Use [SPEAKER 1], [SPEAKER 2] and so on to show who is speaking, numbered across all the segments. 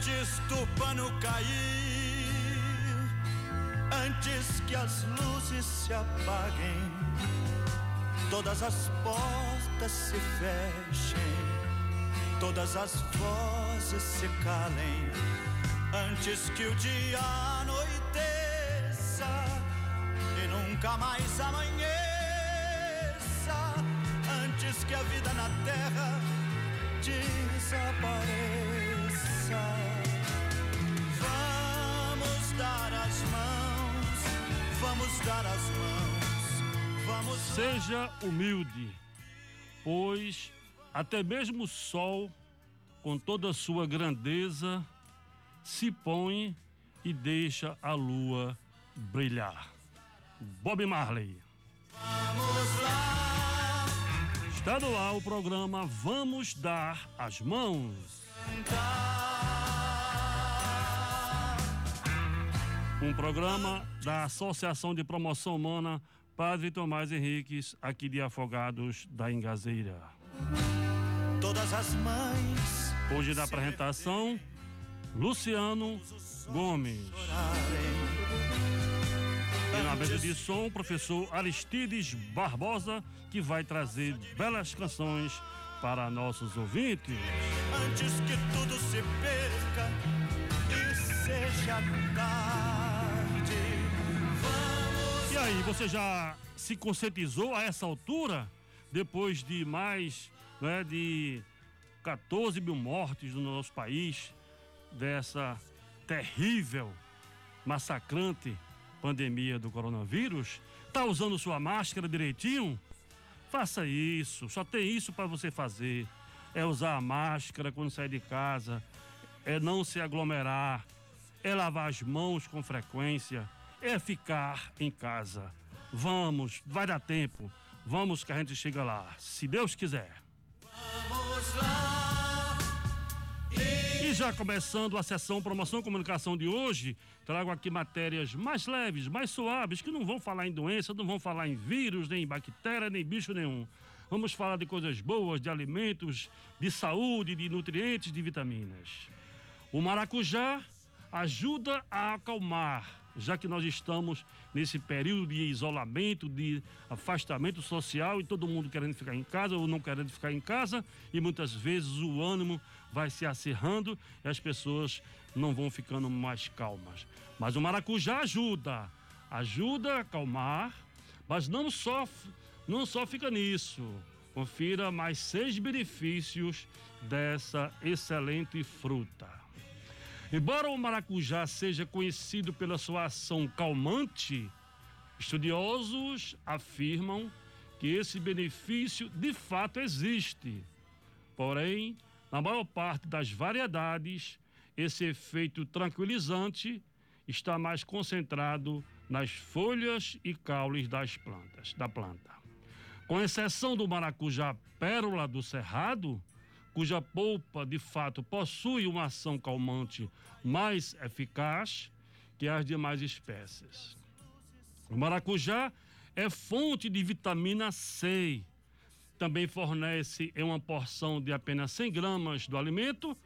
[SPEAKER 1] antes do pano cair, antes que as luzes se apaguem, todas as portas se fechem, todas as vozes se calem, antes que o dia anoiteça e nunca mais amanheça, antes que a vida na terra desapareça. Vamos dar as mãos, vamos dar as mãos, vamos.
[SPEAKER 2] Seja humilde, pois até mesmo o sol, com toda a sua grandeza, se põe e deixa a lua brilhar. Bob Marley.
[SPEAKER 1] Vamos lá.
[SPEAKER 2] Está no ar o programa Vamos Dar as Mãos. Um programa da Associação de Promoção Humana Padre Tomás Henriques, aqui de Afogados da Engazeira.
[SPEAKER 1] Todas as mães
[SPEAKER 2] Hoje da apresentação, Luciano Gomes. E na mesa de som, o professor Aristides Barbosa, que vai trazer belas canções para nossos ouvintes.
[SPEAKER 1] antes que tudo se perca e seja tarde.
[SPEAKER 2] E aí, você já se conscientizou a essa altura, depois de mais né, de 14 mil mortes no nosso país, dessa terrível, massacrante pandemia do coronavírus? Tá usando sua máscara direitinho? Faça isso, só tem isso para você fazer. É usar a máscara quando sair de casa, é não se aglomerar, é lavar as mãos com frequência, é ficar em casa. Vamos, vai dar tempo. Vamos que a gente chega lá, se Deus quiser.
[SPEAKER 1] Vamos lá.
[SPEAKER 2] E já começando a sessão Promoção e Comunicação de hoje, trago aqui matérias mais leves, mais suaves, que não vão falar em doença, não vão falar em vírus, nem em bactéria, nem bicho nenhum. Vamos falar de coisas boas, de alimentos, de saúde, de nutrientes, de vitaminas. O maracujá ajuda a acalmar, já que nós estamos nesse período de isolamento, de afastamento social e todo mundo querendo ficar em casa ou não querendo ficar em casa e muitas vezes o ânimo vai se acirrando e as pessoas não vão ficando mais calmas. Mas o maracujá ajuda, ajuda a acalmar, mas não só não só fica nisso. Confira mais seis benefícios dessa excelente fruta. Embora o maracujá seja conhecido pela sua ação calmante, estudiosos afirmam que esse benefício de fato existe. Porém, na maior parte das variedades, esse efeito tranquilizante está mais concentrado nas folhas e caules das plantas, da planta. Com exceção do maracujá pérola do cerrado, cuja polpa de fato possui uma ação calmante mais eficaz que as demais espécies. O maracujá é fonte de vitamina C. Também fornece em uma porção de apenas 100 gramas do alimento,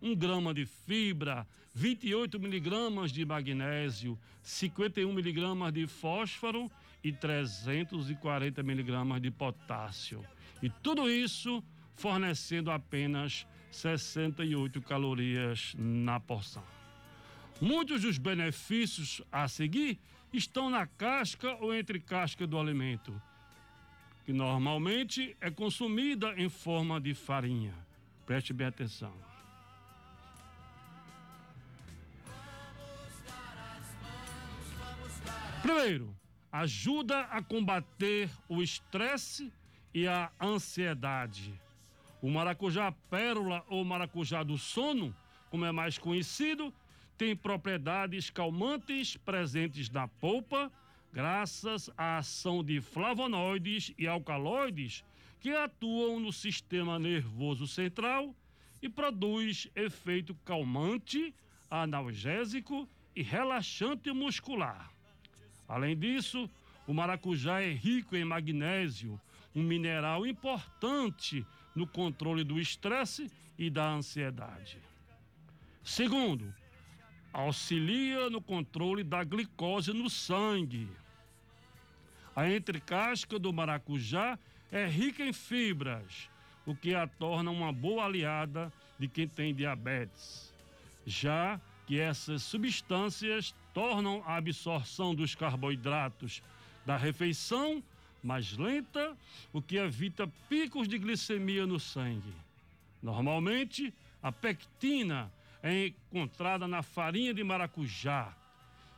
[SPEAKER 2] 1 grama de fibra, 28 miligramas de magnésio, 51 miligramas de fósforo e 340 miligramas de potássio. E tudo isso fornecendo apenas 68 calorias na porção. Muitos dos benefícios a seguir estão na casca ou entre casca do alimento, que normalmente é consumida em forma de farinha. Preste bem atenção. Primeiro, ajuda a combater o estresse e a ansiedade. O maracujá pérola ou maracujá do sono, como é mais conhecido, tem propriedades calmantes presentes na polpa, graças à ação de flavonoides e alcaloides que atuam no sistema nervoso central e produz efeito calmante, analgésico e relaxante muscular. Além disso, o maracujá é rico em magnésio, um mineral importante no controle do estresse e da ansiedade. Segundo, auxilia no controle da glicose no sangue. A entrecasca do maracujá é rica em fibras, o que a torna uma boa aliada de quem tem diabetes. Já que essas substâncias tornam a absorção dos carboidratos da refeição mais lenta, o que evita picos de glicemia no sangue. Normalmente, a pectina é encontrada na farinha de maracujá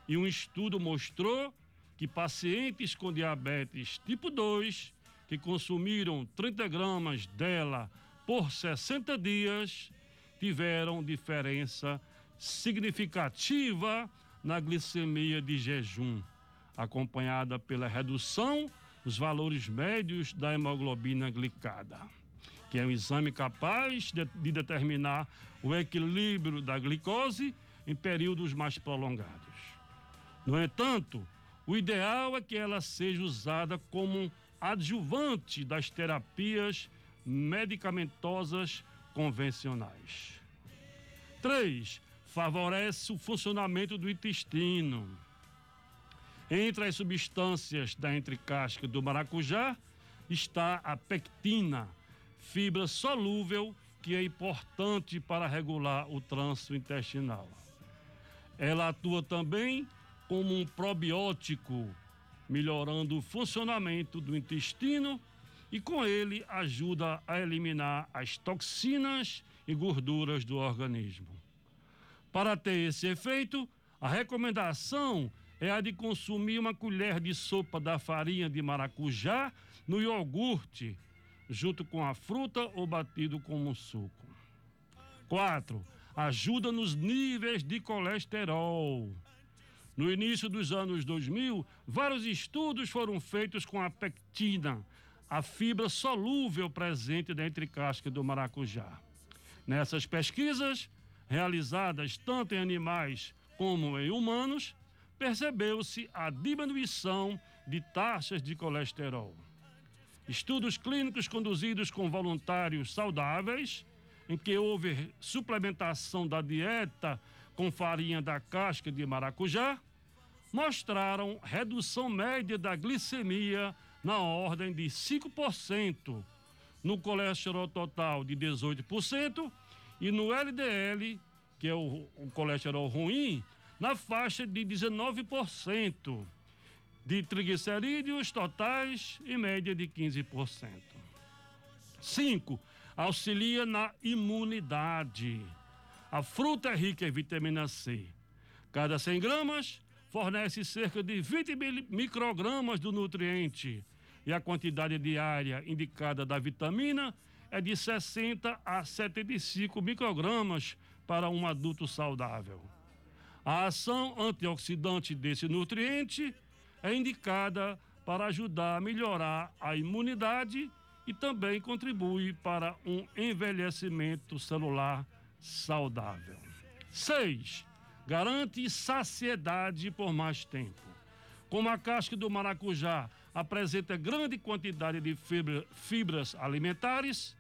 [SPEAKER 2] e um estudo mostrou que pacientes com diabetes tipo 2 que consumiram 30 gramas dela por 60 dias tiveram diferença significativa na glicemia de jejum, acompanhada pela redução dos valores médios da hemoglobina glicada, que é um exame capaz de, de determinar o equilíbrio da glicose em períodos mais prolongados. No entanto, o ideal é que ela seja usada como adjuvante das terapias medicamentosas convencionais. 3. Favorece o funcionamento do intestino. Entre as substâncias da entrecasca do maracujá está a pectina, fibra solúvel que é importante para regular o trânsito intestinal. Ela atua também como um probiótico, melhorando o funcionamento do intestino e com ele ajuda a eliminar as toxinas e gorduras do organismo. Para ter esse efeito, a recomendação é a de consumir uma colher de sopa da farinha de maracujá no iogurte, junto com a fruta ou batido com um suco. 4. Ajuda nos níveis de colesterol. No início dos anos 2000, vários estudos foram feitos com a pectina, a fibra solúvel presente dentro casca do maracujá. Nessas pesquisas, realizadas tanto em animais como em humanos, percebeu-se a diminuição de taxas de colesterol. Estudos clínicos conduzidos com voluntários saudáveis, em que houve suplementação da dieta com farinha da casca de maracujá, mostraram redução média da glicemia na ordem de 5%, no colesterol total de 18% e no LDL, que é o, o colesterol ruim, na faixa de 19%, de triglicerídeos totais em média de 15%. 5. Auxilia na imunidade. A fruta é rica em vitamina C. Cada 100 gramas fornece cerca de 20 microgramas do nutriente e a quantidade diária indicada da vitamina é de 60 a 75 microgramas para um adulto saudável. A ação antioxidante desse nutriente é indicada para ajudar a melhorar a imunidade e também contribui para um envelhecimento celular saudável. 6. Garante saciedade por mais tempo. Como a casca do maracujá apresenta grande quantidade de fibra, fibras alimentares,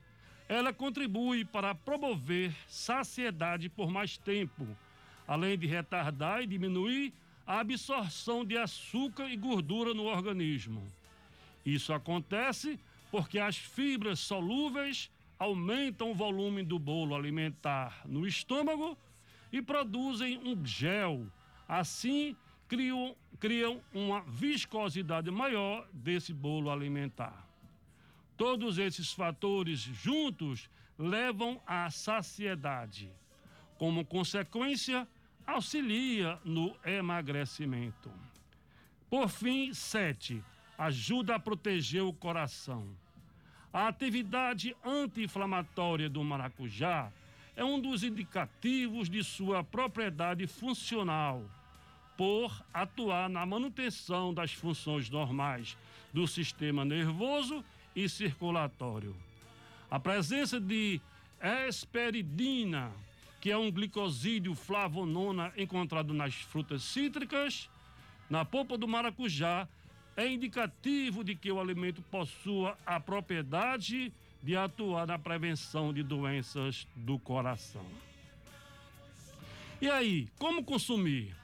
[SPEAKER 2] ela contribui para promover saciedade por mais tempo, além de retardar e diminuir a absorção de açúcar e gordura no organismo. Isso acontece porque as fibras solúveis aumentam o volume do bolo alimentar no estômago e produzem um gel. Assim, criam, criam uma viscosidade maior desse bolo alimentar. Todos esses fatores juntos levam à saciedade. Como consequência, auxilia no emagrecimento. Por fim, sete, ajuda a proteger o coração. A atividade anti-inflamatória do maracujá é um dos indicativos de sua propriedade funcional, por atuar na manutenção das funções normais do sistema nervoso e circulatório. A presença de esperidina, que é um glicosídeo flavonona encontrado nas frutas cítricas, na polpa do maracujá, é indicativo de que o alimento possua a propriedade de atuar na prevenção de doenças do coração. E aí, como consumir?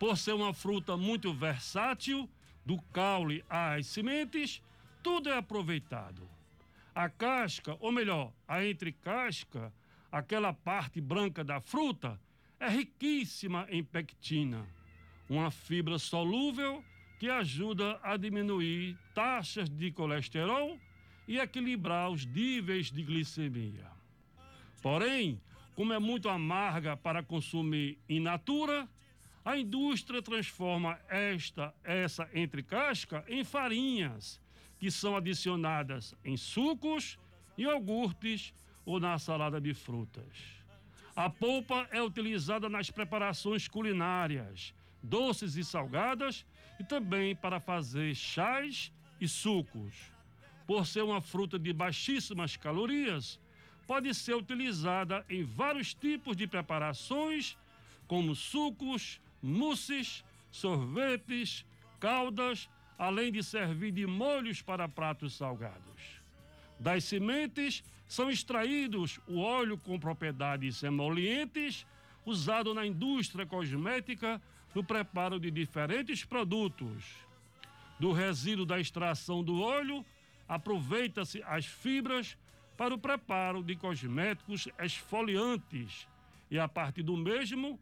[SPEAKER 2] Por ser uma fruta muito versátil, do caule às sementes, tudo é aproveitado. A casca, ou melhor, a entrecasca, aquela parte branca da fruta, é riquíssima em pectina, uma fibra solúvel que ajuda a diminuir taxas de colesterol e equilibrar os níveis de glicemia. Porém, como é muito amarga para consumir in natura, a indústria transforma esta essa entrecasca em farinhas, que são adicionadas em sucos, iogurtes ou na salada de frutas. A polpa é utilizada nas preparações culinárias, doces e salgadas, e também para fazer chás e sucos. Por ser uma fruta de baixíssimas calorias, pode ser utilizada em vários tipos de preparações, como sucos, mousses, sorvetes, caldas, além de servir de molhos para pratos salgados. Das sementes são extraídos o óleo com propriedades emolientes, usado na indústria cosmética no preparo de diferentes produtos. Do resíduo da extração do óleo, aproveita-se as fibras para o preparo de cosméticos esfoliantes e a partir do mesmo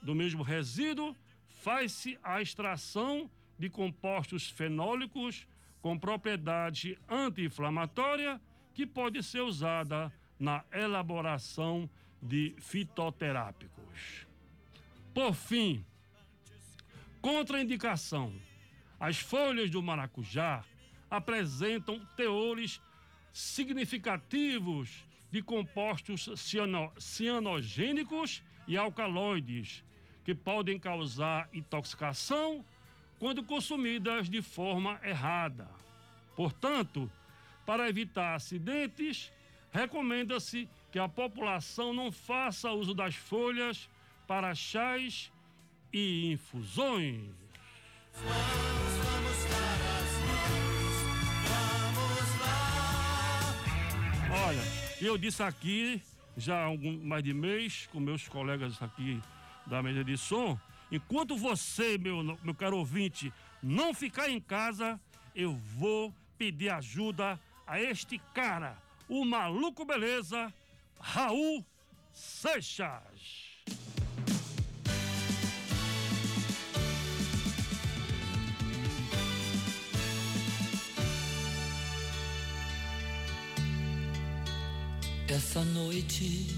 [SPEAKER 2] do mesmo resíduo, faz-se a extração de compostos fenólicos com propriedade anti-inflamatória que pode ser usada na elaboração de fitoterápicos. Por fim, contraindicação. As folhas do maracujá apresentam teores significativos de compostos ciano, cianogênicos e alcaloides, que podem causar intoxicação quando consumidas de forma errada. Portanto, para evitar acidentes, recomenda-se que a população não faça uso das folhas para chás e infusões. Vamos, vamos as mãos, vamos lá. Olha, eu disse aqui já há mais de mês com meus colegas aqui da mesa de som. Enquanto você, meu, meu caro ouvinte, não ficar em casa, eu vou pedir ajuda a este cara, o maluco beleza, Raul Seixas.
[SPEAKER 3] Essa noite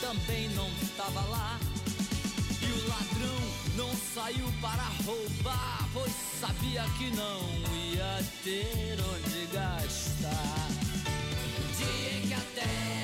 [SPEAKER 3] também não tava lá o ladrão não saiu para roubar, pois sabia que não ia ter onde gastar. No dia que a terra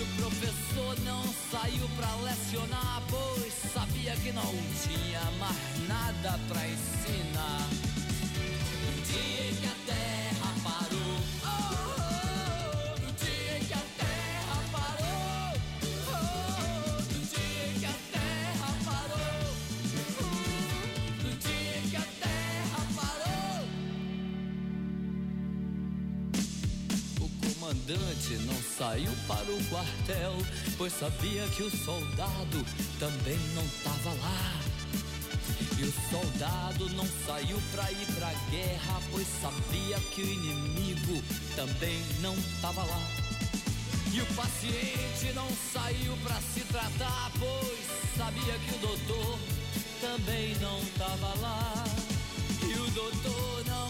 [SPEAKER 3] O professor não saiu pra lecionar, pois sabia que não tinha mais nada pra ensinar. Um dia que até comandante não saiu para o quartel, pois sabia que o soldado também não tava lá. E o soldado não saiu pra ir pra guerra, pois sabia que o inimigo também não tava lá. E o paciente não saiu pra se tratar, pois sabia que o doutor também não tava lá. E o doutor não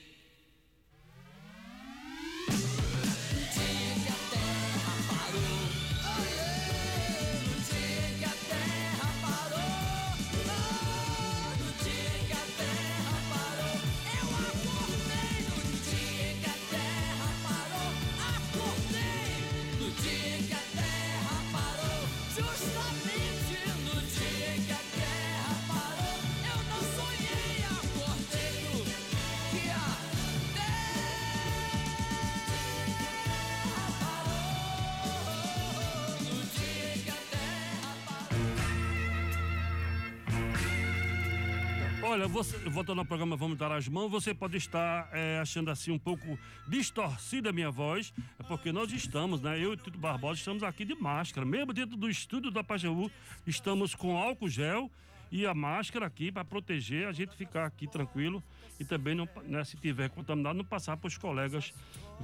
[SPEAKER 2] Olha, você, voltando ao programa Vamos Dar as Mãos, você pode estar é, achando assim um pouco distorcida a minha voz, é porque nós estamos, né? Eu e Tito Barbosa estamos aqui de máscara, mesmo dentro do estúdio da Pajeú, estamos com álcool gel e a máscara aqui para proteger a gente ficar aqui tranquilo e também, não, né, se tiver contaminado, não passar para os colegas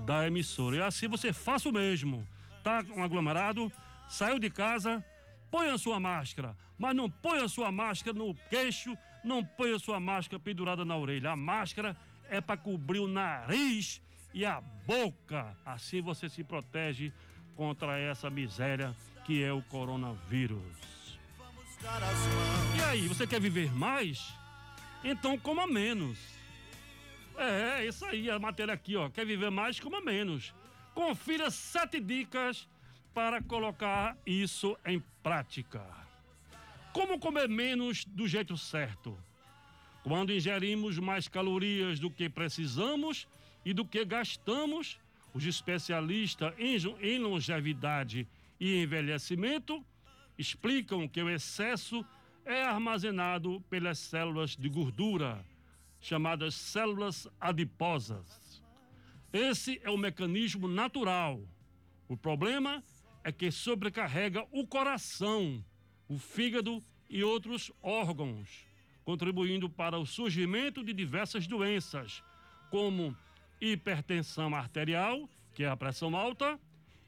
[SPEAKER 2] da emissora. E assim você faça o mesmo. Tá um aglomerado, saiu de casa, Põe a sua máscara, mas não põe a sua máscara no queixo, não põe a sua máscara pendurada na orelha. A máscara é para cobrir o nariz e a boca. Assim você se protege contra essa miséria que é o coronavírus. E aí, você quer viver mais? Então coma menos. É, é isso aí, a matéria aqui, ó. Quer viver mais? Coma menos. Confira sete dicas para colocar isso em prática. Como comer menos do jeito certo? Quando ingerimos mais calorias do que precisamos e do que gastamos, os especialistas em longevidade e envelhecimento explicam que o excesso é armazenado pelas células de gordura, chamadas células adiposas. Esse é o mecanismo natural. O problema é que sobrecarrega o coração, o fígado e outros órgãos, contribuindo para o surgimento de diversas doenças, como hipertensão arterial, que é a pressão alta,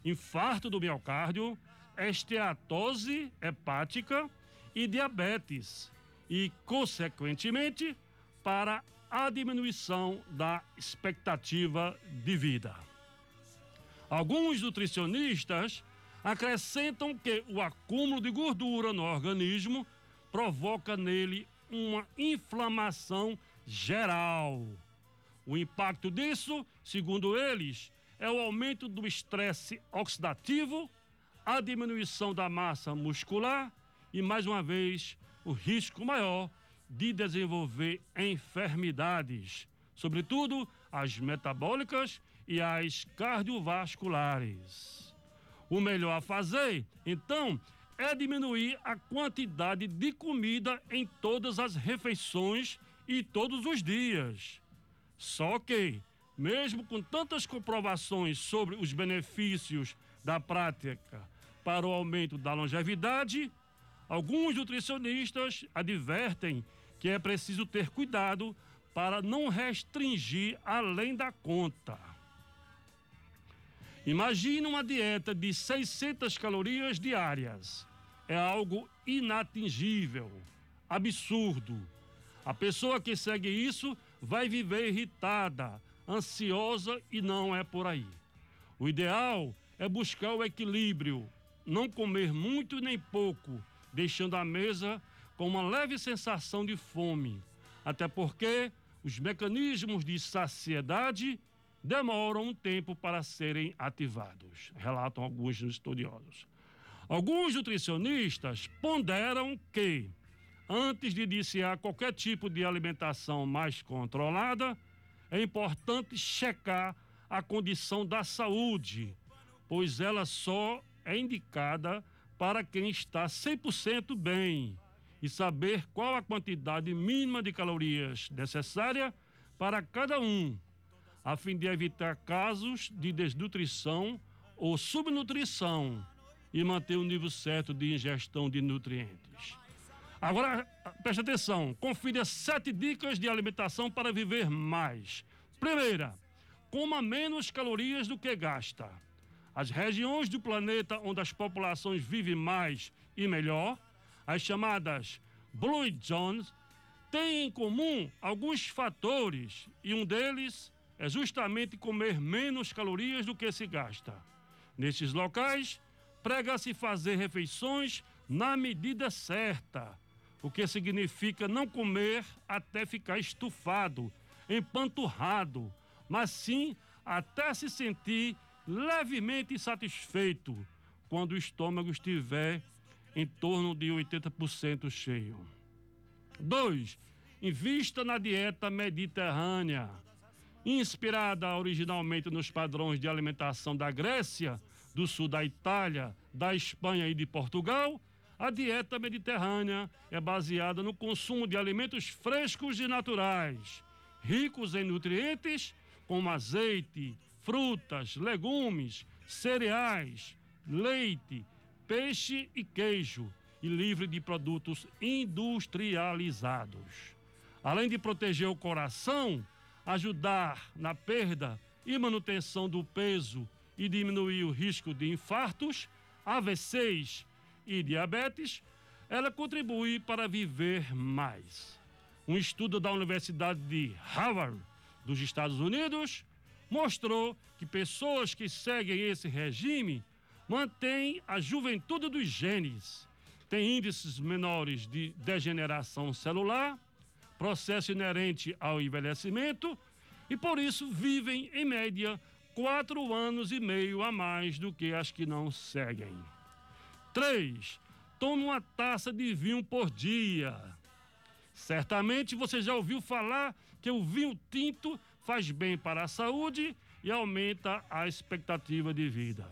[SPEAKER 2] infarto do miocárdio, esteatose hepática e diabetes, e, consequentemente, para a diminuição da expectativa de vida. Alguns nutricionistas acrescentam que o acúmulo de gordura no organismo provoca nele uma inflamação geral. O impacto disso, segundo eles, é o aumento do estresse oxidativo, a diminuição da massa muscular e, mais uma vez, o risco maior de desenvolver enfermidades, sobretudo as metabólicas e as cardiovasculares. O melhor a fazer, então, é diminuir a quantidade de comida em todas as refeições e todos os dias. Só que, mesmo com tantas comprovações sobre os benefícios da prática para o aumento da longevidade, alguns nutricionistas advertem que é preciso ter cuidado para não restringir além da conta. Imagine uma dieta de 600 calorias diárias. É algo inatingível, absurdo. A pessoa que segue isso vai viver irritada, ansiosa e não é por aí. O ideal é buscar o equilíbrio, não comer muito nem pouco, deixando a mesa com uma leve sensação de fome, até porque os mecanismos de saciedade demoram um tempo para serem ativados, relatam alguns estudiosos. Alguns nutricionistas ponderam que, antes de iniciar qualquer tipo de alimentação mais controlada, é importante checar a condição da saúde, pois ela só é indicada para quem está 100% bem e saber qual a quantidade mínima de calorias necessária para cada um, a fim de evitar casos de desnutrição ou subnutrição e manter o nível certo de ingestão de nutrientes. Agora, preste atenção, confira sete dicas de alimentação para viver mais. Primeira, coma menos calorias do que gasta. As regiões do planeta onde as populações vivem mais e melhor as chamadas Blue Zones, têm em comum alguns fatores e um deles é justamente comer menos calorias do que se gasta. Nesses locais, prega-se fazer refeições na medida certa, o que significa não comer até ficar estufado, empanturrado, mas sim até se sentir levemente satisfeito quando o estômago estiver em torno de 80% cheio. 2. Invista na dieta mediterrânea. Inspirada originalmente nos padrões de alimentação da Grécia, do sul da Itália, da Espanha e de Portugal, a dieta mediterrânea é baseada no consumo de alimentos frescos e naturais, ricos em nutrientes, como azeite, frutas, legumes, cereais, leite, peixe e queijo e livre de produtos industrializados. Além de proteger o coração, ajudar na perda e manutenção do peso e diminuir o risco de infartos, AVCs e diabetes, ela contribui para viver mais. Um estudo da Universidade de Harvard, dos Estados Unidos, mostrou que pessoas que seguem esse regime mantêm a juventude dos genes, têm índices menores de degeneração celular, processo inerente ao envelhecimento e por isso vivem, em média, quatro anos e meio a mais do que as que não seguem. 3. Tome uma taça de vinho por dia. Certamente você já ouviu falar que o vinho tinto faz bem para a saúde e aumenta a expectativa de vida.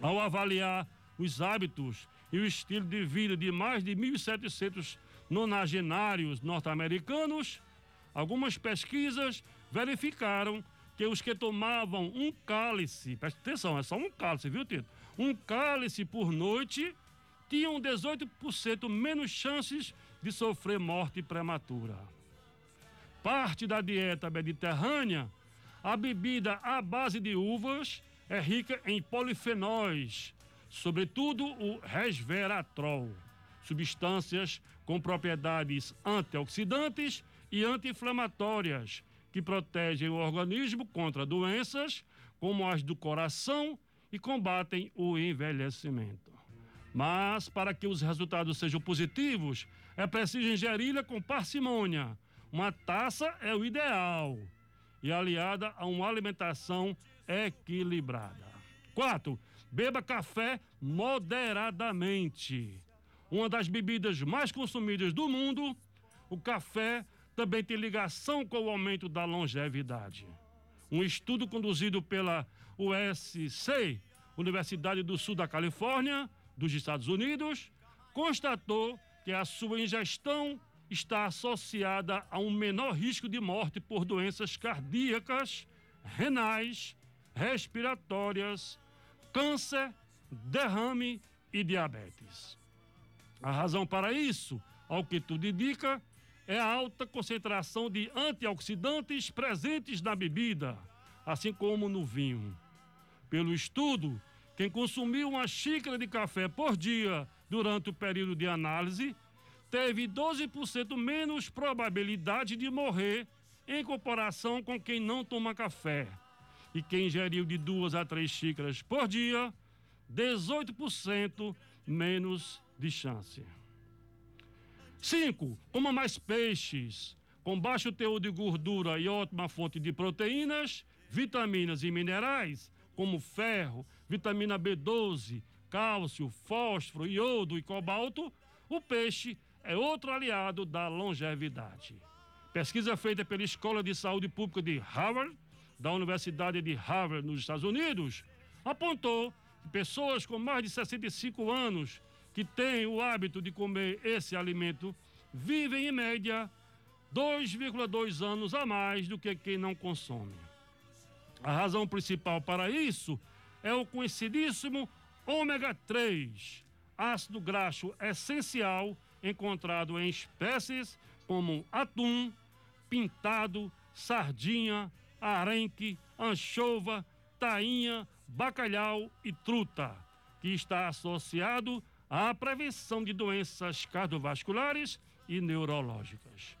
[SPEAKER 2] Ao avaliar os hábitos e o estilo de vida de mais de 1.700 nonagenários norte-americanos, algumas pesquisas verificaram que os que tomavam um cálice, preste atenção, é só um cálice, viu, Tito? Um cálice por noite tinham 18% menos chances de sofrer morte prematura parte da dieta mediterrânea, a bebida à base de uvas é rica em polifenóis, sobretudo o resveratrol, substâncias com propriedades antioxidantes e anti-inflamatórias que protegem o organismo contra doenças como as do coração e combatem o envelhecimento. Mas para que os resultados sejam positivos, é preciso ingeri-la com parcimônia uma taça é o ideal e aliada a uma alimentação equilibrada. 4. Beba café moderadamente. Uma das bebidas mais consumidas do mundo, o café também tem ligação com o aumento da longevidade. Um estudo conduzido pela USC, Universidade do Sul da Califórnia, dos Estados Unidos, constatou que a sua ingestão está associada a um menor risco de morte por doenças cardíacas, renais, respiratórias, câncer, derrame e diabetes. A razão para isso, ao que tudo indica, é a alta concentração de antioxidantes presentes na bebida, assim como no vinho. Pelo estudo, quem consumiu uma xícara de café por dia durante o período de análise teve 12% menos probabilidade de morrer em comparação com quem não toma café. E quem ingeriu de duas a três xícaras por dia, 18% menos de chance. 5. Coma mais peixes. Com baixo teor de gordura e ótima fonte de proteínas, vitaminas e minerais, como ferro, vitamina B12, cálcio, fósforo, iodo e cobalto, o peixe é outro aliado da longevidade. Pesquisa feita pela Escola de Saúde Pública de Harvard, da Universidade de Harvard, nos Estados Unidos, apontou que pessoas com mais de 65 anos que têm o hábito de comer esse alimento vivem, em média, 2,2 anos a mais do que quem não consome. A razão principal para isso é o conhecidíssimo ômega 3, ácido graxo essencial encontrado em espécies como atum, pintado, sardinha, arenque, anchova, tainha, bacalhau e truta, que está associado à prevenção de doenças cardiovasculares e neurológicas.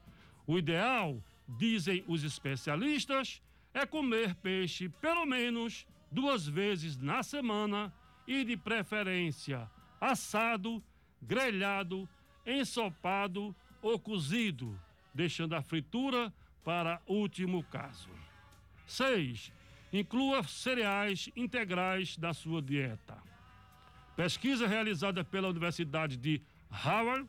[SPEAKER 2] O ideal, dizem os especialistas, é comer peixe pelo menos duas vezes na semana e, de preferência, assado, grelhado, ensopado ou cozido, deixando a fritura para último caso. 6. Inclua cereais integrais na sua dieta. Pesquisa realizada pela Universidade de Harvard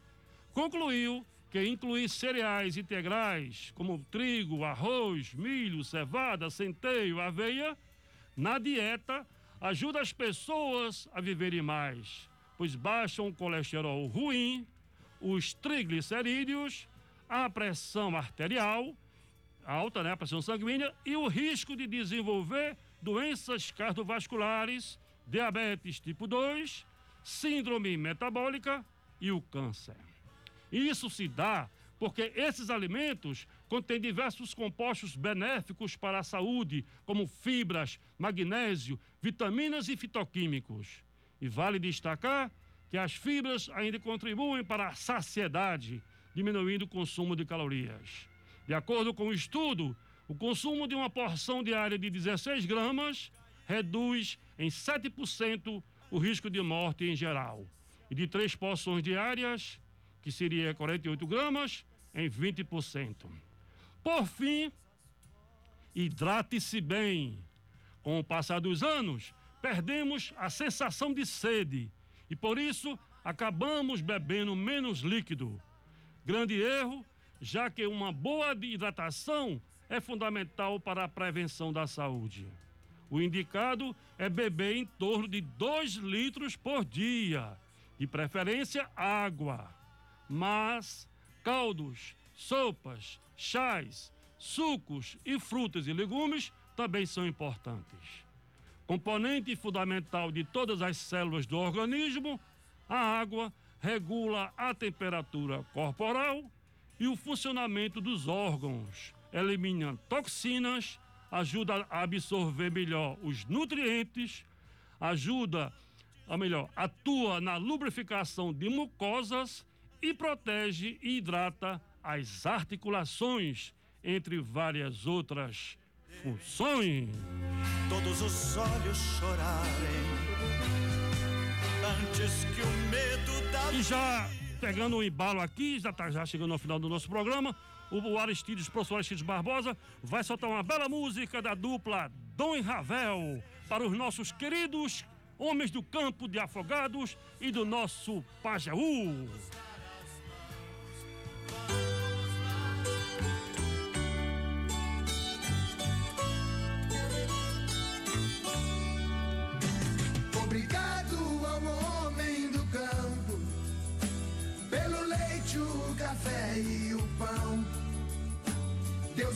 [SPEAKER 2] concluiu que incluir cereais integrais como trigo, arroz, milho, cevada, centeio, aveia na dieta ajuda as pessoas a viverem mais, pois baixam o colesterol ruim, os triglicerídeos, a pressão arterial alta, né, a pressão sanguínea e o risco de desenvolver doenças cardiovasculares, diabetes tipo 2, síndrome metabólica e o câncer. Isso se dá porque esses alimentos contêm diversos compostos benéficos para a saúde, como fibras, magnésio, vitaminas e fitoquímicos. E vale destacar que as fibras ainda contribuem para a saciedade, diminuindo o consumo de calorias. De acordo com o estudo, o consumo de uma porção diária de 16 gramas reduz em 7% o risco de morte em geral. E de três porções diárias, que seria 48 gramas, em 20%. Por fim, hidrate-se bem. Com o passar dos anos, perdemos a sensação de sede e por isso acabamos bebendo menos líquido. Grande erro, já que uma boa hidratação é fundamental para a prevenção da saúde. O indicado é beber em torno de 2 litros por dia, de preferência água. Mas caldos, sopas, chás, sucos e frutas e legumes também são importantes. Componente fundamental de todas as células do organismo, a água regula a temperatura corporal e o funcionamento dos órgãos, elimina toxinas, ajuda a absorver melhor os nutrientes, ajuda, ou melhor, atua na lubrificação de mucosas e protege e hidrata as articulações, entre várias outras funções.
[SPEAKER 1] Todos os olhos chorarem antes que o medo da
[SPEAKER 2] E já pegando o embalo aqui, já está já chegando ao final do nosso programa, o Aristides, professor Aristides Barbosa, vai soltar uma bela música da dupla Dom e Ravel para os nossos queridos homens do campo de afogados e do nosso Pajeú.
[SPEAKER 4] Obrigado ao homem do campo pelo leite, o café e o.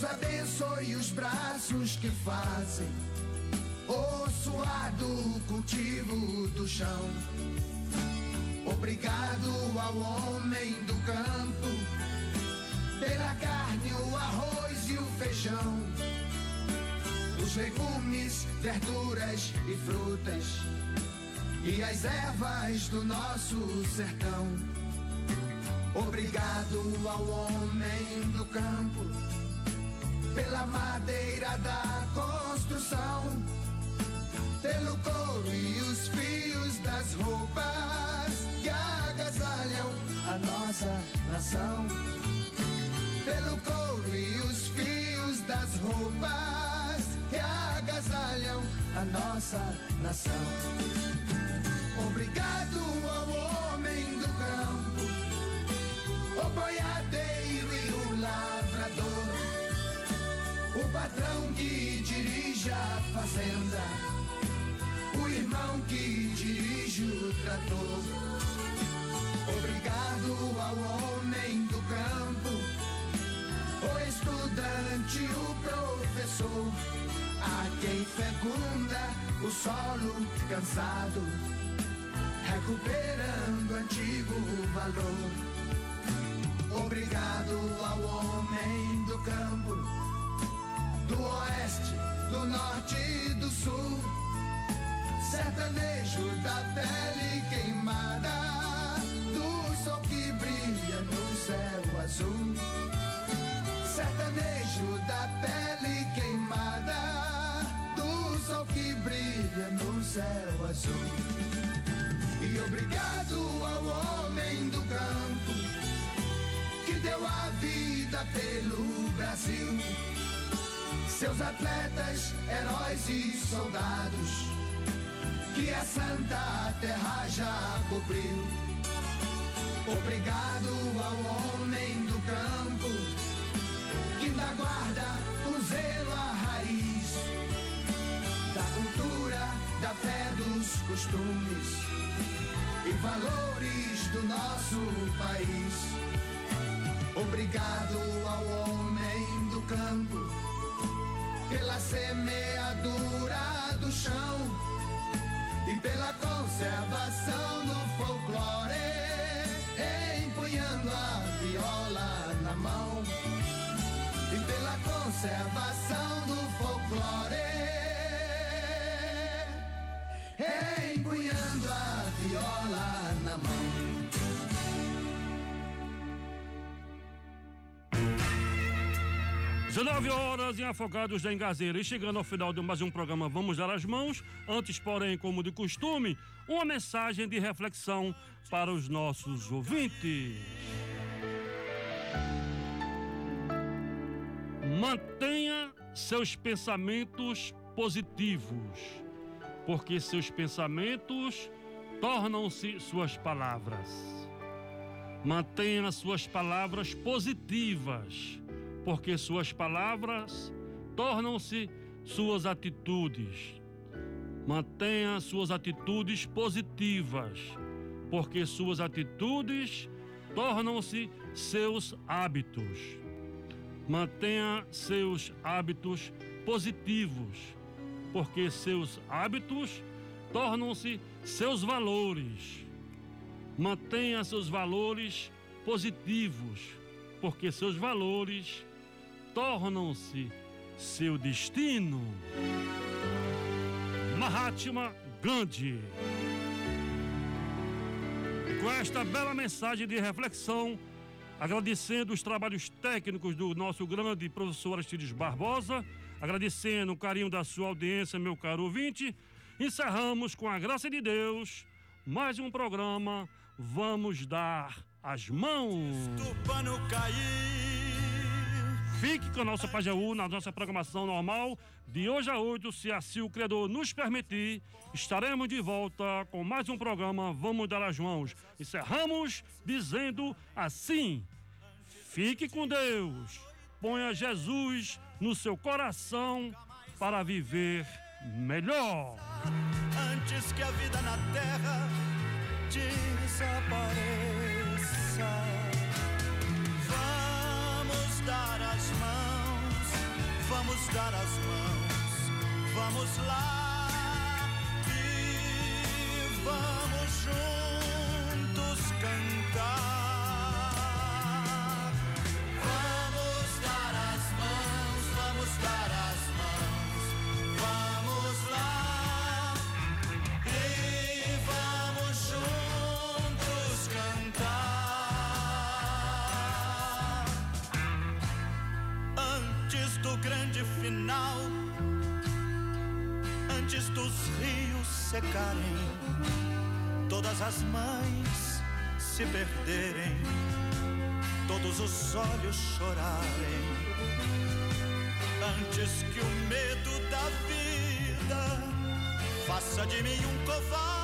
[SPEAKER 4] Deus abençoe os braços que fazem o suar do cultivo do chão. Obrigado ao homem do campo pela carne, o arroz e o feijão os legumes, verduras e frutas e as ervas do nosso sertão. Obrigado ao homem do campo pela madeira da construção, pelo couro e os fios das roupas que agasalham a nossa nação. Pelo couro e os fios das roupas que agasalham a nossa nação. Obrigado patrão que dirige a fazenda, o irmão que dirige o trator. Obrigado ao homem do campo, o estudante, o professor, a quem fecunda o solo cansado, recuperando antigo valor. Obrigado ao homem do campo, do oeste, do norte e do sul, sertanejo da pele queimada, do sol que brilha no céu azul. Sertanejo da pele queimada, do sol que brilha no céu azul. E obrigado ao homem do campo que deu a vida pelo Brasil. Seus atletas, heróis e soldados que a santa terra já cobriu. Obrigado ao homem do campo que ainda guarda o zelo à raiz da cultura, da fé, dos costumes e valores do nosso país. Obrigado ao homem do campo pela semeadura
[SPEAKER 2] 19 horas em Afogados da Engazeira. E chegando ao final de mais um programa Vamos Dar as Mãos. Antes, porém, como de costume, uma mensagem de reflexão para os nossos ouvintes. Mantenha seus pensamentos positivos, porque seus pensamentos tornam-se suas palavras. Mantenha suas palavras positivas, porque suas palavras tornam-se suas atitudes. Mantenha suas atitudes positivas, porque suas atitudes tornam-se seus hábitos. Mantenha seus hábitos positivos, porque seus hábitos tornam-se seus valores. Mantenha seus valores positivos, porque seus valores tornam-se seu destino. Mahatma Gandhi. Com esta bela mensagem de reflexão, agradecendo os trabalhos técnicos do nosso grande professor Aristides Barbosa, agradecendo o carinho da sua audiência, meu caro ouvinte, encerramos com a graça de Deus mais um programa Vamos Dar as Mãos.
[SPEAKER 1] Pano cair.
[SPEAKER 2] Fique com a nossa Pajaú na nossa programação normal. De hoje a oito, se assim o Criador nos permitir, estaremos de volta com mais um programa Vamos Dar as Mãos. Encerramos dizendo assim: Fique com Deus, ponha Jesus no seu coração para viver melhor.
[SPEAKER 1] Antes que a vida na terra desapareça. Dar as mãos, vamos dar as mãos, vamos lá. E vamos juntos cantar. Secarem, todas as mães se perderem, todos os olhos chorarem, antes que o medo da vida faça de mim um covarde